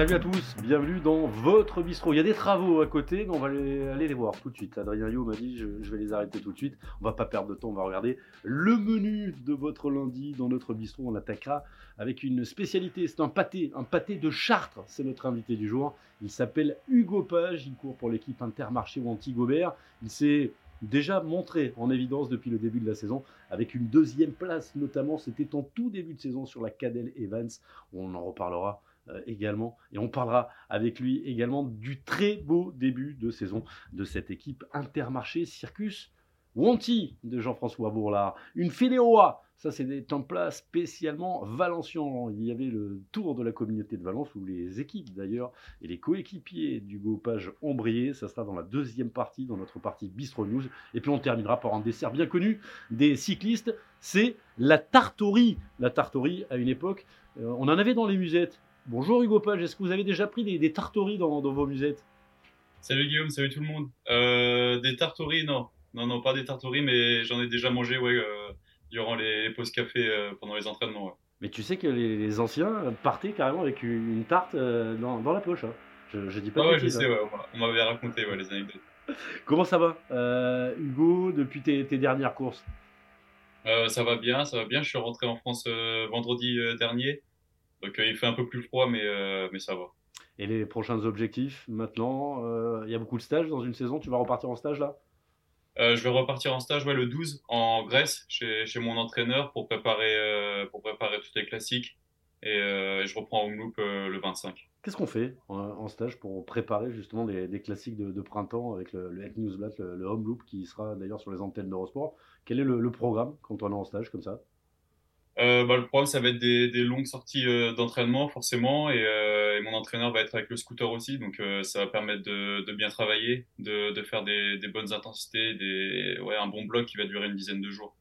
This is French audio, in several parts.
Salut à tous, bienvenue dans votre bistrot. Il y a des travaux à côté, mais on va aller, les voir tout de suite. Adrien Yo m'a dit je, vais les arrêter tout de suite. On va pas perdre de temps, on va regarder le menu de votre lundi dans notre bistrot. On attaquera avec une spécialité, c'est un pâté, un pâté de Chartres. C'est notre invité du jour. Il s'appelle Hugo Page, il court pour l'équipe Intermarché ou Anti-Gobert. Il s'est déjà montré en évidence depuis le début de la saison avec une deuxième place notamment. C'était en tout début de saison sur la Cadel Evans. On en reparlera également. Et on parlera avec lui également du très beau début de saison de cette équipe Intermarché Circus Wanty de Jean-François Bourlard. Une Fédéroa, ça c'est un plat spécialement valencien. Il y avait le tour de la communauté de Valence où les équipes d'ailleurs et les coéquipiers du Page ont brillé. Ça sera dans la deuxième partie, dans notre partie Bistro News. Et puis on terminera par un dessert bien connu des cyclistes, c'est la tartorie. La tartorie à une époque, euh, on en avait dans les musettes. Bonjour Hugo Page, est-ce que vous avez déjà pris des, des tartories dans, dans, vos musettes? Salut Guillaume, salut tout le monde. Euh, des tartories, non. Non, non, pas des tartories, mais j'en ai déjà mangé ouais, euh, durant les, les, pauses café euh, pendant les entraînements. Ouais. Mais tu sais que les, les, anciens partaient carrément avec une tarte dans, dans, la poche. Hein. Je, je, dis pas. Ah ouais, je sais, ouais, on m'avait raconté ouais, les anecdotes. Comment ça va, euh, Hugo, depuis tes, tes dernières courses? Ça va bien, ça va bien. Je suis rentré en France vendredi dernier. Donc il fait un peu plus froid, mais, euh, mais ça va. Et les prochains objectifs maintenant euh, Il y a beaucoup de stages dans une saison. Tu vas repartir en stage là? Euh, Je vais repartir en stage ouais, le 12 en Grèce chez, chez mon entraîneur pour préparer, euh, pour préparer toutes les classiques. Et, et je reprends Home Loop le 25. Qu'est-ce qu'on fait en, en, stage pour préparer justement des, des classiques de, de, printemps avec le, le Newsblatt, le, le, Home Loop qui sera d'ailleurs sur les antennes d'Eurosport? Quel est le, le programme quand on est en stage comme ça? Euh, bah, le programme, ça va être des, des longues sorties euh, d'entraînement, forcément, et, euh, et, mon entraîneur va être avec le scooter aussi, donc ça va permettre de, de bien travailler, de, de faire des, des, bonnes intensités, des, ouais, un bon bloc qui va durer une dizaine de jours.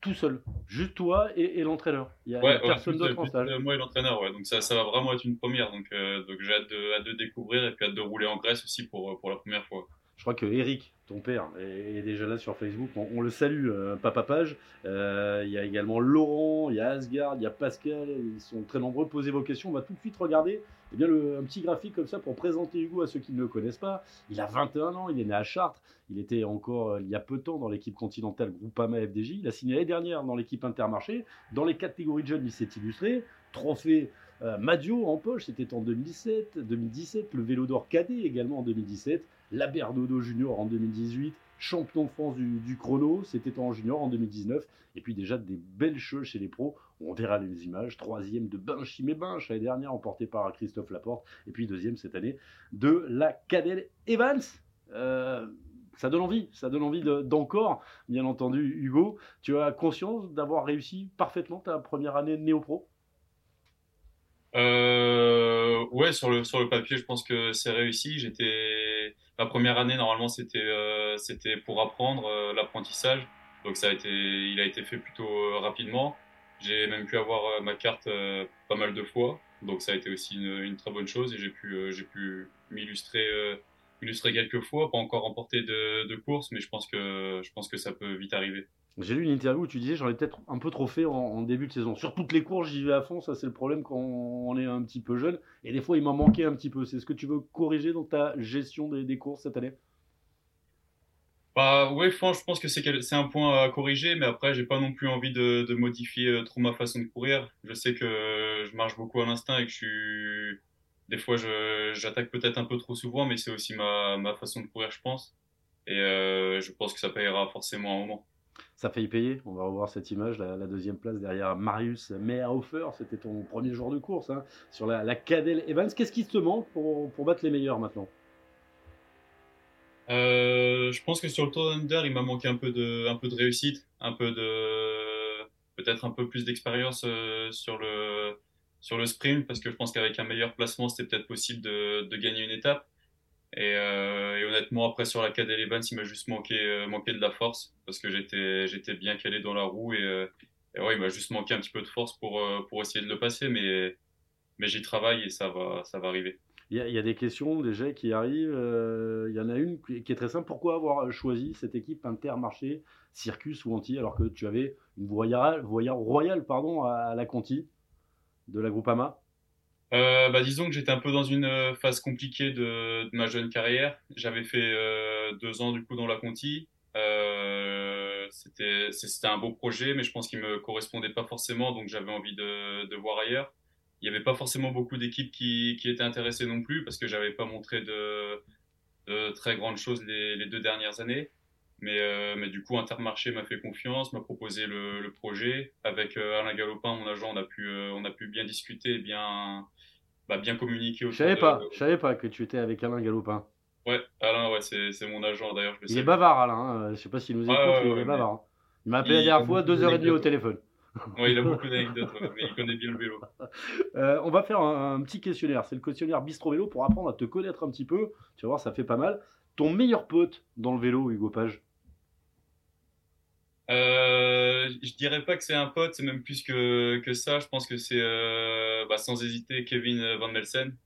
tout seul, juste toi et, et l'entraîneur. Il y a, ouais, y a personne d'autre en stage. moi et l'entraîneur, ouais. Donc ça, ça va vraiment être une première. Donc, donc j'ai hâte de, hâte de découvrir et puis hâte de rouler en Grèce aussi pour, pour la première fois. Je crois que Eric, ton père, est déjà là sur Facebook. On, le salue, euh, Papa Page. Euh, il y a également Laurent, il y a Asgard, il y a Pascal. Ils sont très nombreux. Posez vos questions. On va tout de suite regarder eh bien, un petit graphique comme ça pour présenter Hugo à ceux qui ne le connaissent pas. Il a 21 ans, il est né à Chartres. Il était encore euh, il y a peu de temps dans l'équipe continentale Groupama FDJ. Il a signé l'année dernière dans l'équipe Intermarché. Dans les catégories de jeunes, il s'est illustré. Trophée euh, Madio en poche, c'était en 2017, 2017. Le vélo d'or cadet également en 2017 la Bernodo Junior en 2018, champion de France du, chrono, c'était en junior en 2019, et puis déjà des belles choses chez les pros, on verra les images, troisième de Binchimé Binch l'année dernière, emporté par Christophe Laporte, et puis deuxième cette année de la Cadel Evans. Euh, ça donne envie, ça donne envie d'encore, bien entendu, Hugo. Tu as conscience d'avoir réussi parfaitement ta première année de néo-pro euh, Ouais, sur le, sur le papier, je pense que c'est réussi. J'étais la première année normalement c'était euh, c'était pour apprendre euh, l'apprentissage. Donc ça a été il a été fait plutôt euh, rapidement. J'ai même pu avoir euh, ma carte euh, pas mal de fois. Donc ça a été aussi une, une très bonne chose. Et j'ai pu j'ai pu m'illustrer illustrer quelques fois pas encore remporter de, de course mais je pense que je pense que ça peut vite arriver j'ai lu une interview où tu disais j'en ai peut-être un peu trop fait en, début de saison. Sur toutes les courses, j'y vais à fond. Ça, c'est le problème quand on est un petit peu jeune. Et des fois, il m'en manquait un petit peu. C'est ce que tu veux corriger dans ta gestion des, courses cette année? Bah ouais, je pense que c'est un point à corriger, mais après j'ai pas non plus envie de, modifier trop ma façon de courir. Je sais que je marche beaucoup à l'instinct et que je suis des fois j'attaque peut-être un peu trop souvent, mais c'est aussi ma, ma façon de courir, je pense. Et euh, je pense que ça payera forcément un moment ça fait y payer. On va revoir cette image, la, deuxième place derrière Marius Meyerhofer. C'était ton premier jour de course hein, sur la, la Cadel Evans. Qu'est-ce qui te manque pour, pour battre les meilleurs maintenant? Euh, Je pense que sur le Tour Under, il m'a manqué un peu de, un peu de réussite, un peu de, peut-être un peu plus d'expérience euh, sur le, sur le sprint, parce que je pense qu'avec un meilleur placement, c'était peut-être possible de, de gagner une étape. Et, euh, et, honnêtement, après sur la Cadel Evans, il m'a juste manqué, euh, manqué de la force parce que j'étais, j'étais bien calé dans la roue et, euh, et ouais, il m'a juste manqué un petit peu de force pour, pour essayer de le passer, mais, mais j'y travaille et ça va, ça va arriver. Il y, a, des questions déjà qui arrivent. Il y en a une qui est très simple. Pourquoi avoir choisi cette équipe Intermarché, Circus ou Anti alors que tu avais une voyage, voyage royale pardon, à la Conti de la Groupama? Euh, bah, disons que j'étais un peu dans une euh, phase compliquée de, de ma jeune carrière. J'avais fait euh, deux ans du coup dans la Conti. Euh, c'était un beau projet, mais je pense qu'il me correspondait pas forcément, donc j'avais envie de, de voir ailleurs. Il n'y avait pas forcément beaucoup d'équipes qui, qui étaient intéressées non plus, parce que j'avais pas montré de, de très grandes choses les, les deux dernières années. Mais, euh, mais du coup, Intermarché m'a fait confiance, m'a proposé le, le projet. Avec euh, Alain Galopin, mon agent, on a pu, euh, on a pu bien discuter, bien, bah, bien communiquer Je savais de... pas, je savais pas que tu étais avec Alain Galopin. Ouais, Alain, ouais, c'est, c'est mon agent, d'ailleurs, Il est bavard, Alain. hein. Je sais pas s'il nous écoute, Ouais, ouais, mais il est bavard. hein. Il m'a appelé la dernière a fois, deux heures et demie au téléphone. Ouais, il a beaucoup d'anecdotes, mais il connaît bien le vélo. Euh, on va faire un, un petit questionnaire. C'est le questionnaire Bistro Vélo pour apprendre à te connaître un petit peu. Tu vas voir, ça fait pas mal. Ton meilleur pote dans le vélo, Hugo Page? Euh, je dirais pas que c'est un pote, c'est même plus que, que ça. Je pense que c'est, euh, bah, sans hésiter, Kevin Van Melsen.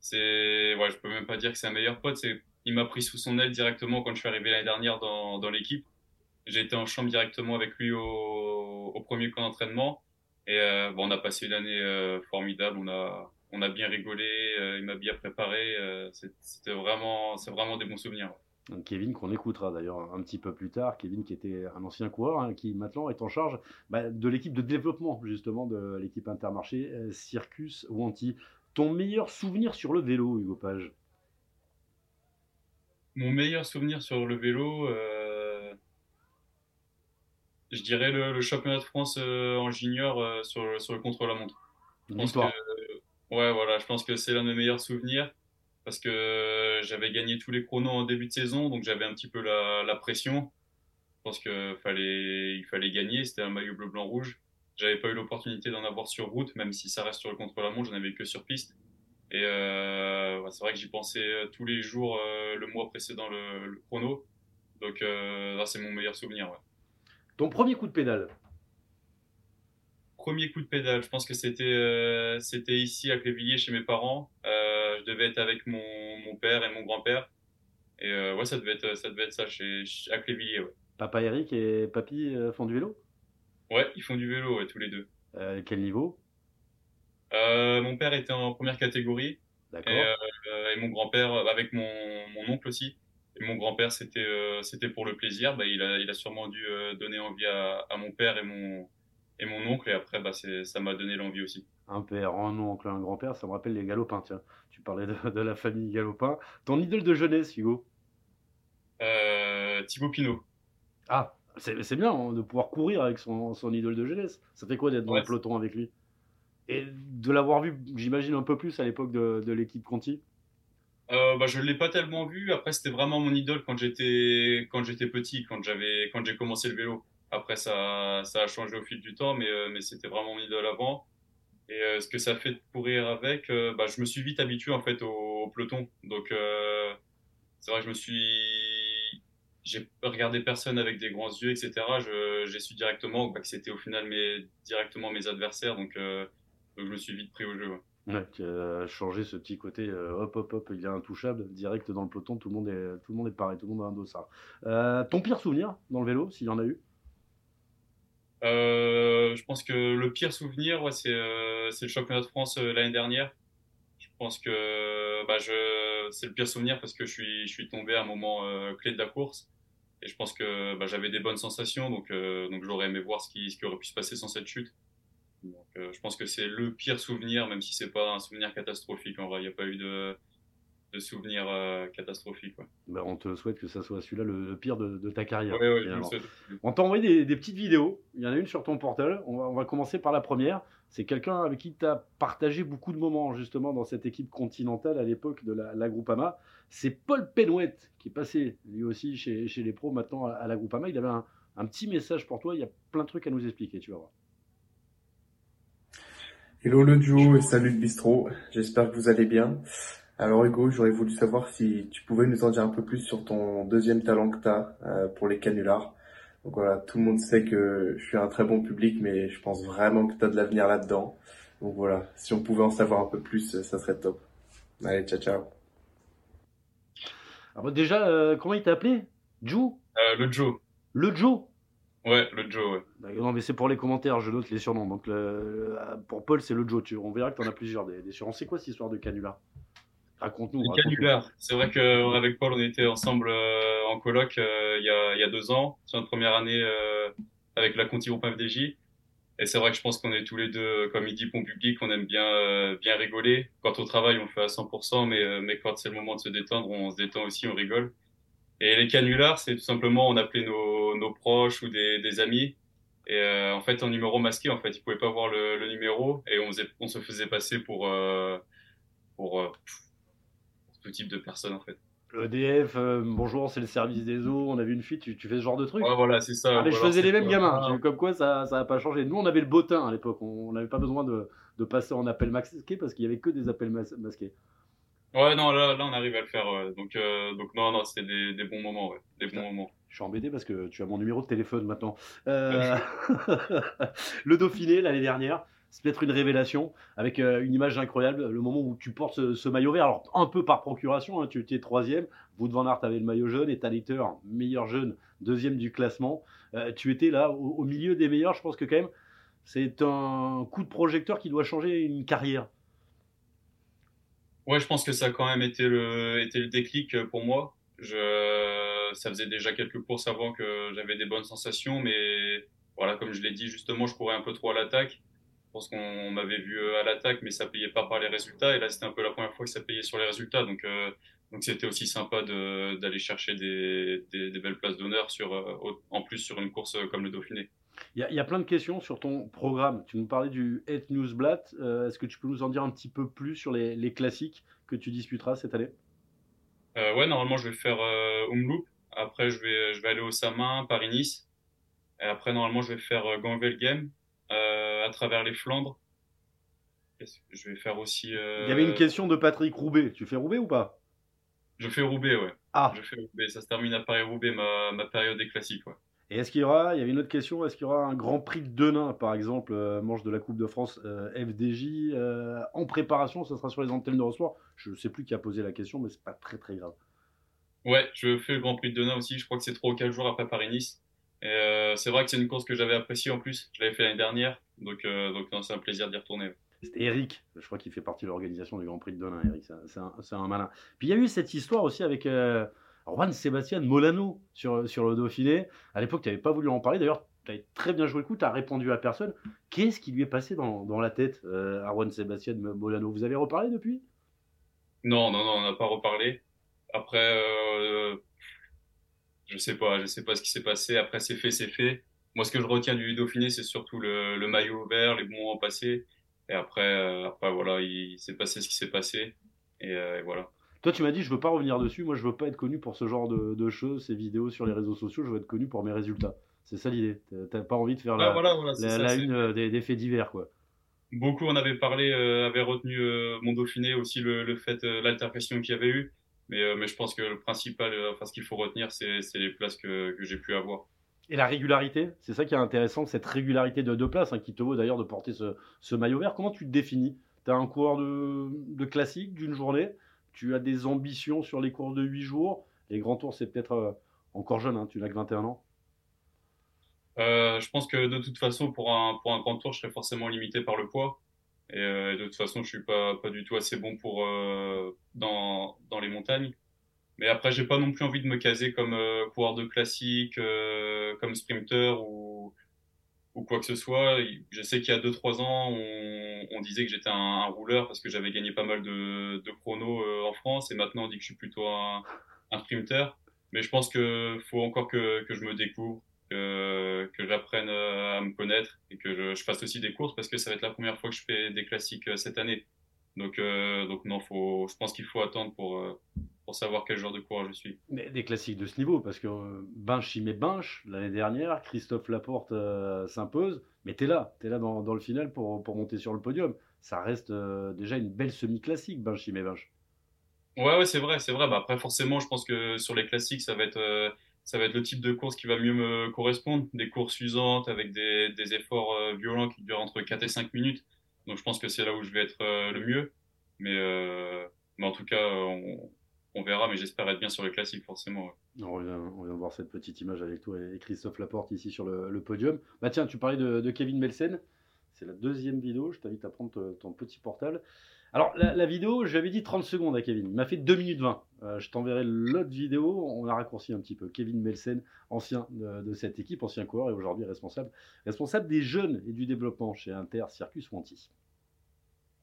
C'est, ouais, je peux même pas dire que c'est un meilleur pote. C'est, il m'a pris sous son aile directement quand je suis arrivé l'année dernière dans, dans l'équipe. J'ai été en chambre directement avec lui au, au premier camp d'entraînement. Et euh, bon, on a passé une année euh, formidable. On a, on a bien rigolé. euh, il m'a bien préparé. euh, c'était vraiment, c'est vraiment des bons souvenirs. Kevin, qu'on écoutera d'ailleurs un petit peu plus tard. Kevin, qui était un ancien coureur, hein, qui maintenant est en charge bah, de l'équipe de développement, justement, de l'équipe Intermarché, euh, Circus Wanty. Ton meilleur souvenir sur le vélo, Hugo Page? Mon meilleur souvenir sur le vélo, euh, je dirais le, le championnat de France euh, en junior sur, le- sur le contre-la-montre. Victoire. ouais, voilà, je pense que c'est l'un de mes meilleurs souvenirs parce que j'avais gagné tous les chronos en début de saison, donc j'avais un petit peu la, la pression. Je pense qu'il fallait, il fallait gagner, c'était un maillot bleu-blanc-rouge. J'avais pas eu l'opportunité d'en avoir sur route, même si ça reste sur le contre-la-montre, j'en avais que sur piste. Et euh, c'est vrai que j'y pensais euh, tous les jours euh, le mois précédent le, le chrono. Donc euh, là, c'est mon meilleur souvenir. Ouais. Ton premier coup de pédale? Premier coup de pédale, je pense que c'était euh, c'était ici à Clévilliers chez mes parents. Je devais être avec mon, mon père et mon grand-père. Et euh, ouais, ça devait être ça devait être ça chez, à Clévilliers. Ouais. Papa Eric et Papy euh, font du vélo? Ouais, ils font du vélo ouais, tous les deux. Euh, Quel niveau? Euh, mon père était en première catégorie D'accord. et, euh, et mon grand-père avec mon, mon oncle aussi. Et mon grand-père, c'était c'était pour le plaisir. Bah, il a il a sûrement dû donner envie à, à mon père et mon et mon oncle. Et après, bah, c'est ça m'a donné l'envie aussi. Un père, un oncle, un grand-père, ça me rappelle les galopins, tiens. Tu parlais de, de la famille galopin. Ton idole de jeunesse, Hugo? Euh, Thibaut Pinot. Ah, c'est bien hein, de pouvoir courir avec son, son idole de jeunesse. Ça fait quoi d'être dans Ouais, le peloton avec lui? Et de l'avoir vu, j'imagine, un peu plus à l'époque de, de l'équipe Conti? Euh, bah, je l'ai pas tellement vu. Après, c'était vraiment mon idole quand j'étais quand j'étais petit, quand j'avais quand j'ai commencé le vélo. Après, ça ça a changé au fil du temps, mais euh, mais c'était vraiment mon idole avant. Et euh, ce que ça fait de courir avec, euh, bah, je me suis vite habitué en fait au, peloton. Donc euh, c'est vrai que je me suis j'ai regardé personne avec des grands yeux, etc. J'ai su directement bah, que c'était au final mes directement mes adversaires. Donc donc je me suis vite pris au jeu. ouais. Ce petit côté hop hop hop, il est intouchable, direct dans le peloton, tout le monde est, tout le monde est pareil, tout le monde a un dossard. Ton pire souvenir dans le vélo, s'il y en a eu? Je pense que le pire souvenir, ouais, c'est euh, le championnat de France euh, l'année dernière. Je pense que bah, c'est le pire souvenir parce que je suis, je suis tombé à un moment euh, clé de la course. Et je pense que bah, j'avais des bonnes sensations, donc, euh, donc j'aurais aimé voir ce qui, ce qui aurait pu se passer sans cette chute. Donc, euh, je pense que c'est le pire souvenir, même si c'est pas un souvenir catastrophique. En vrai, il n'y a pas eu de, de souvenir euh, catastrophique. Ouais, Ben, On te souhaite que ça soit celui-là le, le pire de, de ta carrière. ouais, ouais, je. On t'a envoyé des, des petites vidéos. Il y en a une sur ton portal. On va, on va commencer par la première. C'est quelqu'un avec qui tu as partagé beaucoup de moments, justement, dans cette équipe continentale à l'époque de la, la Groupama. C'est Paul Penouette qui est passé, lui aussi, chez, chez les pros, maintenant à, à la Groupama. Il avait un, un petit message pour toi. Il y a plein de trucs à nous expliquer, tu vas voir. Hello le duo et salut le bistrot, j'espère que vous allez bien. Alors Hugo, j'aurais voulu savoir si tu pouvais nous en dire un peu plus sur ton deuxième talent que tu as pour les canulars. Donc voilà, tout le monde sait que je suis un très bon public, mais je pense vraiment que tu as de l'avenir là-dedans. Donc voilà, si on pouvait en savoir un peu plus, ça serait top. Allez, ciao ciao. Alors, déjà, euh, comment il t'a appelé? Joe? Euh, le Joe. Le Joe? Ouais, le Joe, ouais. Bah, non, mais c'est pour les commentaires, je note les surnoms. Donc, pour Paul, c'est le Joe. Tu, on verra que tu en as plusieurs des, des surnoms. C'est quoi cette histoire de canular Raconte-nous. Raconte. C'est vrai qu'avec Paul, on était ensemble euh, en colloque euh, il, y a, il y a deux ans, sur notre première année euh, avec la Conti Groupe FDJ. Et c'est vrai que je pense qu'on est tous les deux, comme il dit, bon public, on aime bien, bien rigoler. Quand au travail, on fait à 100%, mais, mais quand c'est le moment de se détendre, on se détend aussi, on rigole. Et les canulars, c'est tout simplement, on appelait nos, nos proches ou des, des amis. Et euh, en fait, un numéro masqué, en fait, ils pouvaient pas voir le, le numéro et on, on, se faisait passer pour, euh, pour, euh, pour, tout type de personnes, en fait. EDF, euh, bonjour, c'est le service des eaux, on a vu une fuite, tu, tu fais ce genre de truc Ouais, voilà, c'est ça. Ah, mais je faisais les mêmes gamins, comme quoi ça n'a pas changé. Nous, on avait le bottin à l'époque, on n'avait pas besoin de, de, passer en appel masqué parce qu'il y avait que des appels masqués. Ouais, non, là, là, on arrive à le faire. Ouais. Donc, euh, donc, non, non, c'était des, des, bons moments. Ouais. Des bons moments. Je suis embêté parce que tu as mon numéro de téléphone maintenant. Euh... le Dauphiné, l'année dernière, c'est peut-être une révélation avec euh, une image incroyable. Le moment où tu portes ce, maillot vert, alors un peu par procuration, hein, tu étais troisième. Wout van Aert avait le maillot jaune et Taliter, meilleur jeune, deuxième du classement. Euh, tu étais là au, milieu des meilleurs. Je pense que quand même, c'est un coup de projecteur qui doit changer une carrière. Ouais, je pense que ça a quand même été le, déclic pour moi. Ça faisait déjà quelques courses avant que j'avais des bonnes sensations, mais voilà, comme je l'ai dit justement, je courais un peu trop à l'attaque. Je pense qu'on m'avait vu à l'attaque, mais ça payait pas par les résultats. Et là, c'était un peu la première fois que ça payait sur les résultats. Donc, euh, donc c'était aussi sympa d'aller chercher des, des, des, belles places d'honneur sur, en plus sur une course comme le Dauphiné. Il y, y, a plein de questions sur ton programme. Tu nous parlais du Het Newsblad. Euh, Est-ce que tu peux nous en dire un petit peu plus sur les, les classiques que tu disputeras cette année? Euh, Ouais, normalement, je vais faire euh, Umloop. Après, je vais, je vais aller au Samin, Paris-Nice. Et après, normalement, je vais faire euh, Ganvelgem euh, à travers les Flandres. Je vais faire aussi. Euh, Il y avait une question de Patrick Roubaix. Tu fais Roubaix ou pas? Je fais Roubaix, ouais. Ah. Je fais Roubaix. Ça se termine à Paris-Roubaix, ma, ma période des classiques, ouais. Et est-ce qu'il y aura, il y avait une autre question, est-ce qu'il y aura un Grand Prix de Denain, par exemple, euh, manche de la Coupe de France euh, FDJ, euh, en préparation, ça sera sur les antennes de Rossoir Je ne sais plus qui a posé la question, mais c'est pas très très grave. Ouais, je fais le Grand Prix de Denain aussi, je crois que c'est 3 ou 4 jours après Paris-Nice. Et euh, c'est vrai que c'est une course que j'avais appréciée en plus, je l'avais fait l'année dernière, donc, euh, donc c'est un plaisir d'y retourner. C'était Eric, je crois qu'il fait partie de l'organisation du Grand Prix de Denain, Eric, c'est un, un, malin. Puis il y a eu cette histoire aussi avec euh, Juan Sébastien Molano sur, sur le Dauphiné. À l'époque, tu n'avais pas voulu en parler. D'ailleurs, tu avais très bien joué le coup, tu as répondu à personne. Qu'est-ce qui lui est passé dans, dans la tête euh, à Juan Sébastien Molano? Vous avez reparlé depuis? Non, non, non, on n'a pas reparlé. Après, euh, je sais pas, je sais pas ce qui s'est passé. Après, c'est fait, c'est fait. Moi, ce que je retiens du Dauphiné, c'est surtout le, le, maillot vert, les bons moments passés. Et après, euh, après voilà, il, il s'est passé ce qui s'est passé. Et, euh, et voilà. Toi, tu m'as dit, je veux pas revenir dessus. Moi, je veux pas être connu pour ce genre de, de choses, ces vidéos sur les réseaux sociaux. Je veux être connu pour mes résultats. C'est ça l'idée. T'as pas envie de faire la, ah, voilà, voilà, la, ça, la une des, des, faits divers, quoi. Beaucoup en avaient parlé, euh, avaient retenu euh, mon Dauphiné aussi le, le fait, euh, l'altercation qu'il y avait eu. Mais, euh, mais je pense que le principal, euh, enfin, ce qu'il faut retenir, c'est les places que, que j'ai pu avoir. Et la régularité, c'est ça qui est intéressant, cette régularité de deux places, hein, qui te vaut d'ailleurs de porter ce, ce, maillot vert. Comment tu te définis? Tu as un coureur de, de classique d'une journée? Tu as des ambitions sur les courses de 8 jours? Les grands tours, c'est peut-être euh, encore jeune, hein, tu n'as que 21 ans. Euh, je pense que de toute façon, pour un, pour un grand tour, je serais forcément limité par le poids. Et euh, de toute façon, je suis pas, pas du tout assez bon pour euh, dans, dans les montagnes. Mais après, j'ai pas non plus envie de me caser comme euh, coureur de classique, comme sprinter ou, ou quoi que ce soit. Je sais qu'il y a 2-3 ans, on, disait que j'étais un, un, rouleur parce que j'avais gagné pas mal de, de chronos en France. Et maintenant, on dit que je suis plutôt un, un sprinter. Mais je pense que faut encore que, que je me découvre, que, que j'apprenne à me connaître et que je, je, fasse aussi des courses parce que ça va être la première fois que je fais des classiques euh, cette année. Donc, euh, donc non, faut, je pense qu'il faut attendre pour, euh, pour savoir quel genre de coureur je suis. Mais des classiques de ce niveau, parce que euh, Binche y met Binche l'année dernière, Christophe Laporte euh, s'impose, mais tu es là, tu es là dans, dans, le final pour, pour monter sur le podium. Ça reste euh, déjà une belle semi-classique, Binche y met Binche. Ouais, ouais, c'est vrai, c'est vrai. Bah, après, forcément, je pense que sur les classiques, ça va être, euh, ça va être le type de course qui va mieux me correspondre. Des courses usantes avec des, efforts euh, violents qui durent entre 4 et 5 minutes. Donc, je pense que c'est là où je vais être euh, le mieux. Mais, mais en tout cas, on, verra, mais j'espère être bien sur le classique, forcément. On, vient, on, vient, voir cette petite image avec toi et Christophe Laporte ici sur le, podium. Bah tiens, tu parlais de, Kevin Melsen. C'est la deuxième vidéo. Je t'invite à prendre ton, ton petit portable. Alors, la, la vidéo, j'avais dit 30 secondes à Kevin. Il m'a fait 2 minutes 20. Euh, je t'enverrai l'autre vidéo. On a raccourci un petit peu. Kevin Melsen, ancien de, cette équipe, ancien coureur et aujourd'hui responsable, responsable des jeunes et du développement chez Inter Circus Wanty.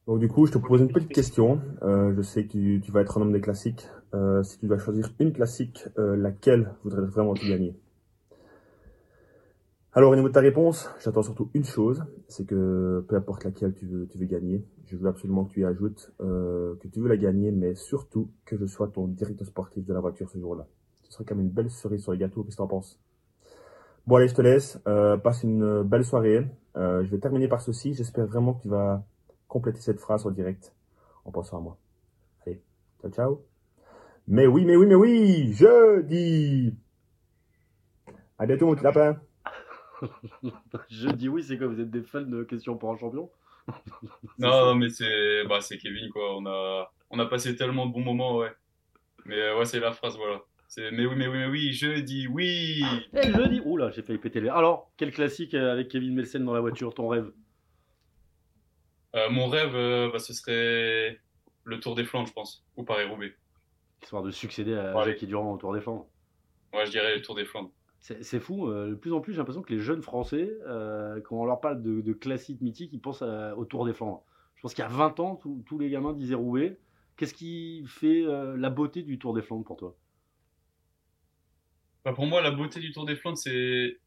Donc du coup, je te pose une petite question. Euh, je sais que tu, vas être un homme des classiques. Euh, si tu dois choisir une classique, laquelle voudrais vraiment tu gagner? Alors au niveau de ta réponse, j'attends surtout une chose, c'est que peu importe laquelle tu veux, gagner, je veux absolument que tu y ajoutes euh, que tu veux la gagner, mais surtout que je sois ton directeur sportif de la voiture ce jour-là. Ce serait comme une belle cerise sur le gâteau. Qu'est-ce que tu en penses? Bon allez, je te laisse. Euh, passe une belle soirée. je vais terminer par ceci. J'espère vraiment que tu vas compléter cette phrase en direct en pensant à moi. Allez, ciao, ciao. Mais oui, mais oui, mais oui, je dis. À bientôt, mon petit lapin. Je dis oui, c'est quoi Vous êtes des fans de questions pour un champion? Non, non, mais c'est bah, Kevin, quoi. On a, on a passé tellement de bons moments, ouais. Mais euh, ouais, c'est la phrase, voilà. Mais oui, mais oui, mais oui, je dis oui. Et je dis. Oula, j'ai failli péter les. Alors, quel classique avec Kevin Melsen dans la voiture, ton rêve? Euh, mon rêve, euh, bah, ce serait le Tour des Flandres, je pense, ou Paris-Roubaix. Histoire de succéder à ouais. Jackie Durand au Tour des Flandres. Ouais, je dirais le Tour des Flandres. C'est fou, euh, de plus en plus j'ai l'impression que les jeunes Français, euh, quand on leur parle de, de classiques mythiques, ils pensent à, au Tour des Flandres. Je pense qu'il y a 20 ans, tous les gamins disaient Roubaix. Qu'est-ce qui fait euh, la beauté du Tour des Flandres pour toi? Bah Pour moi, la beauté du Tour des Flandres, c'est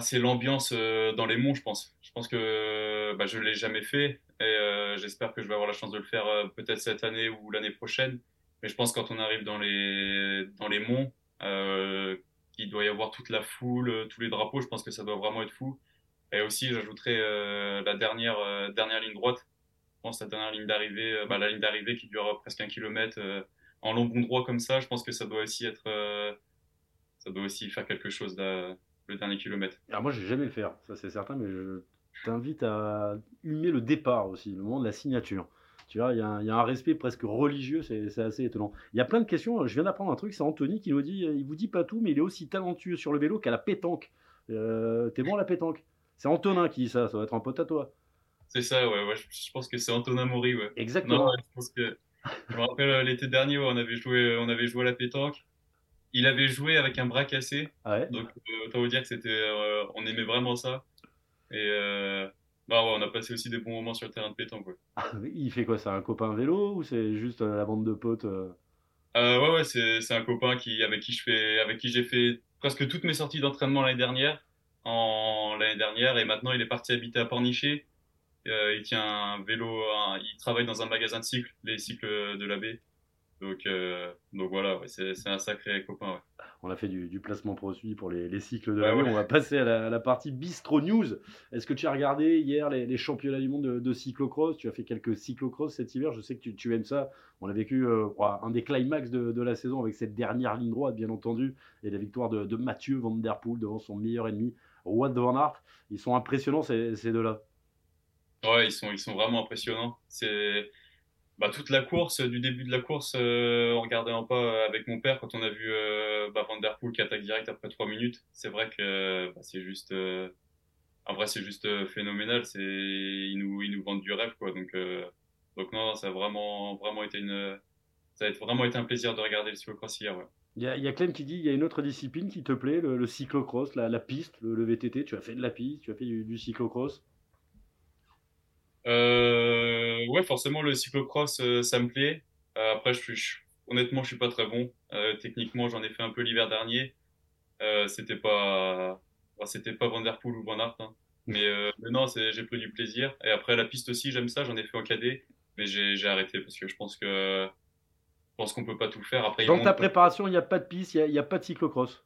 c'est l'ambiance euh, dans les monts, je pense. Je pense que bah, je ne l'ai jamais fait et euh, j'espère que je vais avoir la chance de le faire euh, peut-être cette année ou l'année prochaine. Mais je pense quand on arrive dans les, dans les monts, euh, il doit y avoir toute la foule, tous les drapeaux, je pense que ça doit vraiment être fou. Et aussi, j'ajouterais la dernière, dernière ligne droite. Je pense la dernière ligne d'arrivée, bah, la ligne d'arrivée qui dure presque un kilomètre en long bon droit comme ça. Je pense que ça doit aussi être, ça doit aussi faire quelque chose le dernier kilomètre. Alors moi, je vais jamais le faire, ça c'est certain, mais je t'invite à humer le départ aussi, le moment de la signature. Tu vois, il y, y, a un respect presque religieux, c'est assez étonnant. Il y a plein de questions. Je viens d'apprendre un truc, c'est Anthony qui nous dit il vous dit pas tout, mais il est aussi talentueux sur le vélo qu'à la pétanque. Euh, T'es bon à la pétanque? C'est Antonin qui dit ça, ça va être un pote à toi. C'est ça, ouais, ouais, je pense que c'est Antonin Maury, ouais. Exactement. Non, je pense que. Je me rappelle euh, l'été dernier, on avait joué, on avait joué à la pétanque il avait joué avec un bras cassé. Ah ouais donc, euh, autant vous dire que c'était, euh, on aimait vraiment ça. Et euh, bah ouais, on a passé aussi des bons moments sur le terrain de pétanque. Ouais. Ah, il fait quoi C'est un copain vélo ou c'est juste euh, la bande de potes euh... ouais, ouais, c'est, c'est un copain qui, avec qui je fais, avec qui j'ai fait presque toutes mes sorties d'entraînement l'année dernière, en l'année dernière, et maintenant il est parti habiter à Pornichet. il tient un vélo, un, il travaille dans un magasin de cycles, les cycles de la baie. Donc, euh, donc voilà, ouais, c'est un sacré copain. Ouais. On a fait du, du placement produit pour les, les, cycles de la ouais, On va passer à la, à la, partie Bistro News. Est-ce que tu as regardé hier les, les championnats du monde de, de, cyclocross? Tu as fait quelques cyclocross cet hiver. Je sais que tu, tu aimes ça. On a vécu euh, un des climax de, de, la saison avec cette dernière ligne droite, bien entendu, et la victoire de, de Mathieu Van Der Poel devant son meilleur ennemi, Wout van Aert. Ils sont impressionnants ces, ces deux-là. Ouais, ils sont, ils sont vraiment impressionnants. C'est bah, toute la course, du début de la course, euh, on regardait un pas avec mon père quand on a vu euh, bah, Van Der Poel qui attaque direct après trois minutes. C'est vrai que bah, c'est juste, euh, vrai, c'est juste euh, phénoménal. Ils nous, ils nous vendent du rêve, quoi. Donc, euh, donc non, ça a vraiment, vraiment été une, ça a vraiment été un plaisir de regarder le cyclocross hier. Il y, a, Clem qui dit il y a une autre discipline qui te plaît, le, le cyclocross, la, piste, le, le, VTT. Tu as fait de la piste, tu as fait du, du cyclocross? Euh, ouais, forcément, le cyclocross, euh, ça me plaît. Euh, après, je suis, je, honnêtement, je suis pas très bon. Euh, techniquement, j'en ai fait un peu l'hiver dernier. Euh, c'était pas, bah, c'était pas Van Der Poel ou Van Aert, hein. mais, mais non, j'ai pris du plaisir. Et après, la piste aussi, j'aime ça. J'en ai fait en cadet, mais j'ai arrêté parce que je pense que, je pense qu'on peut pas tout faire. Après, dans ta préparation, il n'y a pas de piste, il n'y a, a, pas de cyclocross.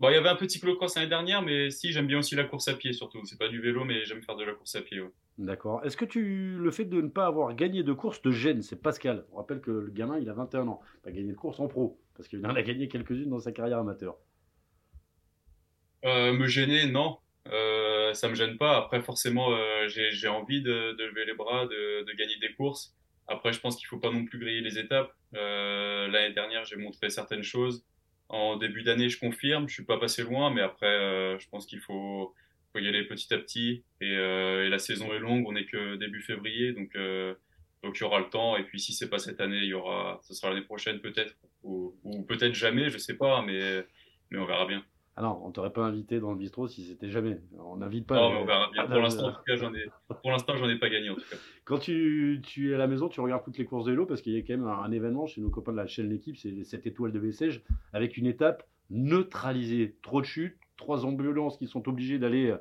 Bon, il y avait un petit cyclocross l'année dernière, mais si, j'aime bien aussi la course à pied surtout. C'est pas du vélo, mais j'aime faire de la course à pied. Ouais. D'accord. Est-ce que tu le fait de ne pas avoir gagné de course de gêne? C'est Pascal. On rappelle que le gamin, il a 21 ans. Pas gagné de course en pro, parce qu'il en a gagné quelques-unes dans sa carrière amateur. Euh, me gêner, non. Euh, ça me gêne pas. Après, forcément, euh, j'ai envie de, de, lever les bras, de, de, gagner des courses. Après, je pense qu'il faut pas non plus griller les étapes. Euh, L'année dernière, j'ai montré certaines choses. En début d'année, je confirme, je suis pas passé loin, mais après, euh, je pense qu'il faut, faut y aller petit à petit. Et, euh, et, la saison est longue, on n'est que début février, donc euh, il y aura le temps. Et puis si c'est pas cette année, il y aura, ce sera l'année prochaine peut-être, ou, ou peut-être jamais, je sais pas, mais mais on verra bien. Ah non, on t'aurait pas invité dans le bistrot si c'était jamais. On n'invite pas. Non, mais on verra bien. Pour l'instant, en tout cas, j'en ai, pour l'instant, j'en ai pas gagné en tout cas. Quand tu, tu es à la maison, tu regardes toutes les courses de vélo parce qu'il y a quand même un, un, événement chez nos copains de la chaîne L'équipe, c'est cette étoile de Bessèges avec une étape neutralisée. Trop de chutes, trois ambulances qui sont obligées d'aller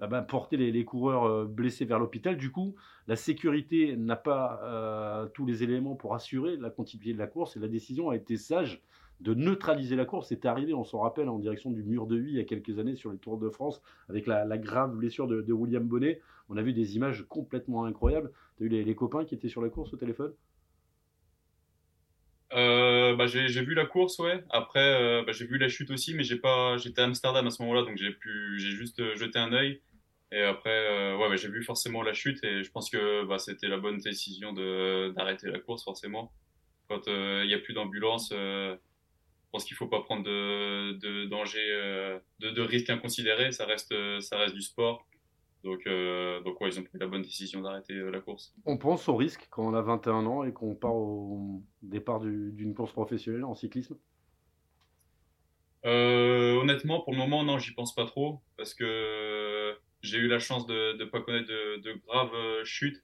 euh, bah, porter les, les, coureurs euh, blessés vers l'hôpital. Du coup, la sécurité n'a pas euh, tous les éléments pour assurer la continuité de la course et la décision a été sage de neutraliser la course. C'était arrivé, on s'en rappelle, en direction du mur de Huy il y a quelques années sur les Tours de France, avec la, grave blessure de, William Bonnet. On a vu des images complètement incroyables. Tu as eu les, copains qui étaient sur la course au téléphone? Euh, bah, j'ai vu la course, ouais. Après, euh, bah, j'ai vu la chute aussi, mais j'ai pas, j'étais à Amsterdam à ce moment-là, donc j'ai pu, j'ai juste euh, jeté un œil. Et après, euh, ouais, bah, j'ai vu forcément la chute et je pense que c'était la bonne décision de d'arrêter la course forcément. Quand euh, il n'y a plus d'ambulance, pense qu'il faut pas prendre de, de danger, de, de risques inconsidérés. Ça reste, ça reste du sport. Donc, euh, donc ouais, ils ont pris la bonne décision d'arrêter euh, la course. On pense au risque quand on a 21 ans et qu'on part au départ d'une course professionnelle en cyclisme? Euh, Honnêtement, pour le moment, non, j'y pense pas trop parce que j'ai eu la chance de ne pas connaître de, de graves chutes.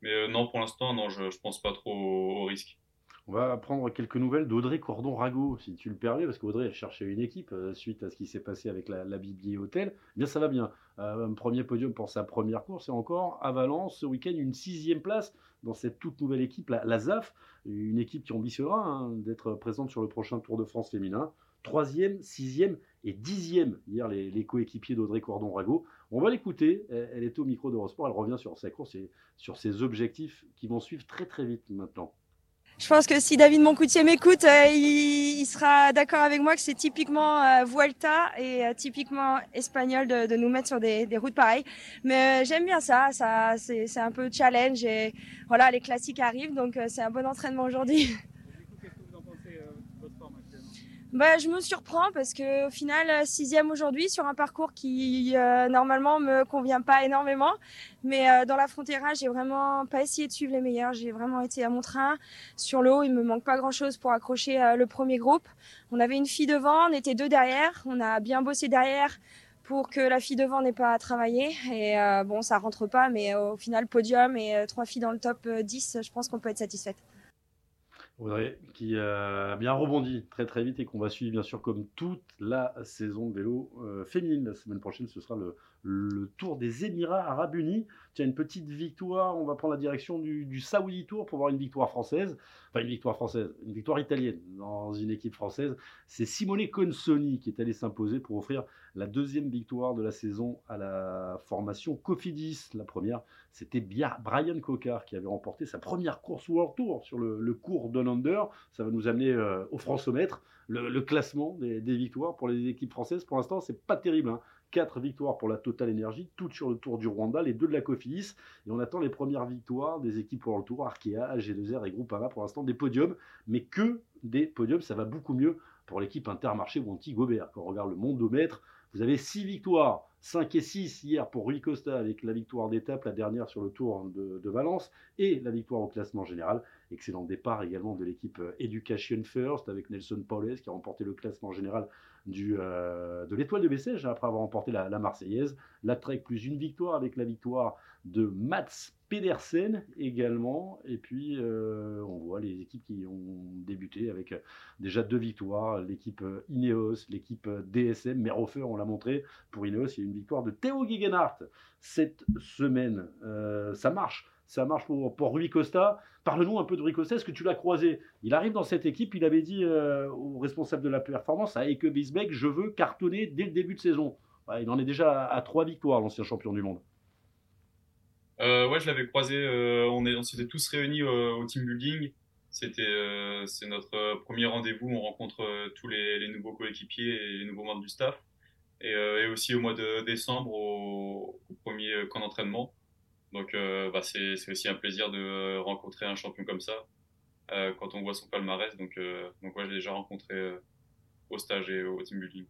Mais non, pour l'instant, non, je, je pense pas trop au, au risque. On va prendre quelques nouvelles d'Audrey Cordon-Rago, si tu le permets, parce qu'Audrey a cherché une équipe euh, suite à ce qui s'est passé avec la, la Hôtel. Eh bien, ça va bien. Euh, un premier podium pour sa première course et encore à Valence ce week-end une sixième place dans cette toute nouvelle équipe, la, la ZAF, une équipe qui ambitionnera hein, d'être présente sur le prochain Tour de France féminin. Troisième, sixième et dixième hier les, coéquipiers d'Audrey Cordon-Rago. On va l'écouter. Elle est au micro d'Eurosport. Elle revient sur sa course et sur ses objectifs qui vont suivre très très vite maintenant je pense que si David Moncoutier m'écoute, euh, il, sera d'accord avec moi que c'est typiquement euh, Vuelta et euh, typiquement espagnol de, de, nous mettre sur des, des routes pareilles. Mais j'aime bien ça, ça c'est un peu challenge et voilà, les classiques arrivent, donc c'est un bon entraînement aujourd'hui. Bah, je me surprends parce que au final sixième aujourd'hui sur un parcours qui euh, normalement me convient pas énormément, mais euh, dans la Frontera j'ai vraiment pas essayé de suivre les meilleurs, j'ai vraiment été à mon train. Sur l'eau il me manque pas grand chose pour accrocher euh, le premier groupe. On avait une fille devant, on était deux derrière, on a bien bossé derrière pour que la fille devant n'ait pas à travailler et euh, bon ça rentre pas, mais au final podium et trois filles dans le top 10, je pense qu'on peut être satisfaite. Audrey, qui a bien rebondi très très vite et qu'on va suivre bien sûr comme toute la saison de vélo euh, féminine. La semaine prochaine, ce sera le, le Tour des Émirats Arabes Unis. As une petite victoire, on va prendre la direction du, du Saoudi Tour pour voir une victoire française. Enfin, une victoire française, une victoire italienne dans une équipe française. C'est Simone Consoni qui est allé s'imposer pour offrir la deuxième victoire de la saison à la formation Cofidis. La première, c'était Brian Cocard qui avait remporté sa première course World Tour sur le, cours de. Ça va nous amener euh, au Françomètre. Le, le classement des, des, victoires pour les équipes françaises, pour l'instant, c'est pas terrible. Hein. 4 victoires pour la Total Energy, toutes sur le Tour du Rwanda, les deux de la Cofidis. Et on attend les premières victoires des équipes pour le Tour, Arkea, AG2R et Groupama, pour l'instant des podiums, mais que des podiums. Ça va beaucoup mieux pour l'équipe Intermarché ou Anti-Gobert. Quand on regarde le mondomètre, vous avez 6 victoires, 5 et 6 hier pour Rui Costa avec la victoire d'étape, la dernière sur le Tour de, Valence, et la victoire au classement général. Excellent départ également de l'équipe Education First avec Nelson Paules qui a remporté le classement général du, euh, de l'étoile de Bessèges après avoir remporté la, la, Marseillaise. La Trek plus une victoire avec la victoire de Mats Pedersen également. Et puis euh, on voit les équipes qui ont débuté avec déjà deux victoires. L'équipe Ineos, l'équipe DSM, Merofer, on l'a montré. Pour Ineos, il y a une victoire de Théo Gegenhardt cette semaine. Euh, ça marche ça marche pour, pour Rui Costa. Parle-nous un peu de Rui Costa, est-ce que tu l'as croisé? Il arrive dans cette équipe, il avait dit euh, au responsable de la performance, à Eke Bisbeck, je veux cartonner dès le début de saison. Il en est déjà à trois victoires, l'ancien champion du monde. Euh, ouais, je l'avais croisé, euh, on, est, on s'était tous réunis au, team building. C'était euh, c'est notre premier rendez-vous, on rencontre tous les, les nouveaux coéquipiers et les nouveaux membres du staff. Et, et, aussi au mois de décembre, au, premier camp d'entraînement. Donc, bah, c'est aussi un plaisir de rencontrer un champion comme ça quand on voit son palmarès. Donc, donc ouais, je l'ai déjà rencontré au stage et au team building.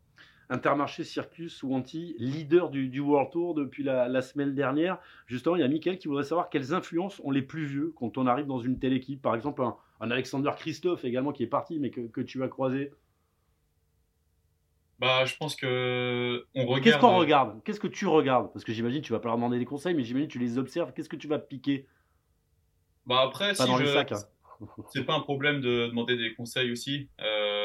Intermarché, Circus ou Anti, leader du, World Tour depuis la, semaine dernière. Justement, il y a Mickaël qui voudrait savoir quelles influences ont les plus vieux quand on arrive dans une telle équipe. Par exemple, un, Alexander Christophe également qui est parti, mais que, tu as croisé. Bah, je pense que on regarde. Qu'est-ce qu'on regarde? Qu'est-ce que tu regardes? Parce que j'imagine tu vas pas leur demander des conseils, mais j'imagine tu les observes. Qu'est-ce que tu vas piquer? Bah après, pas si je... Hein. c'est pas un problème de demander des conseils aussi. Euh,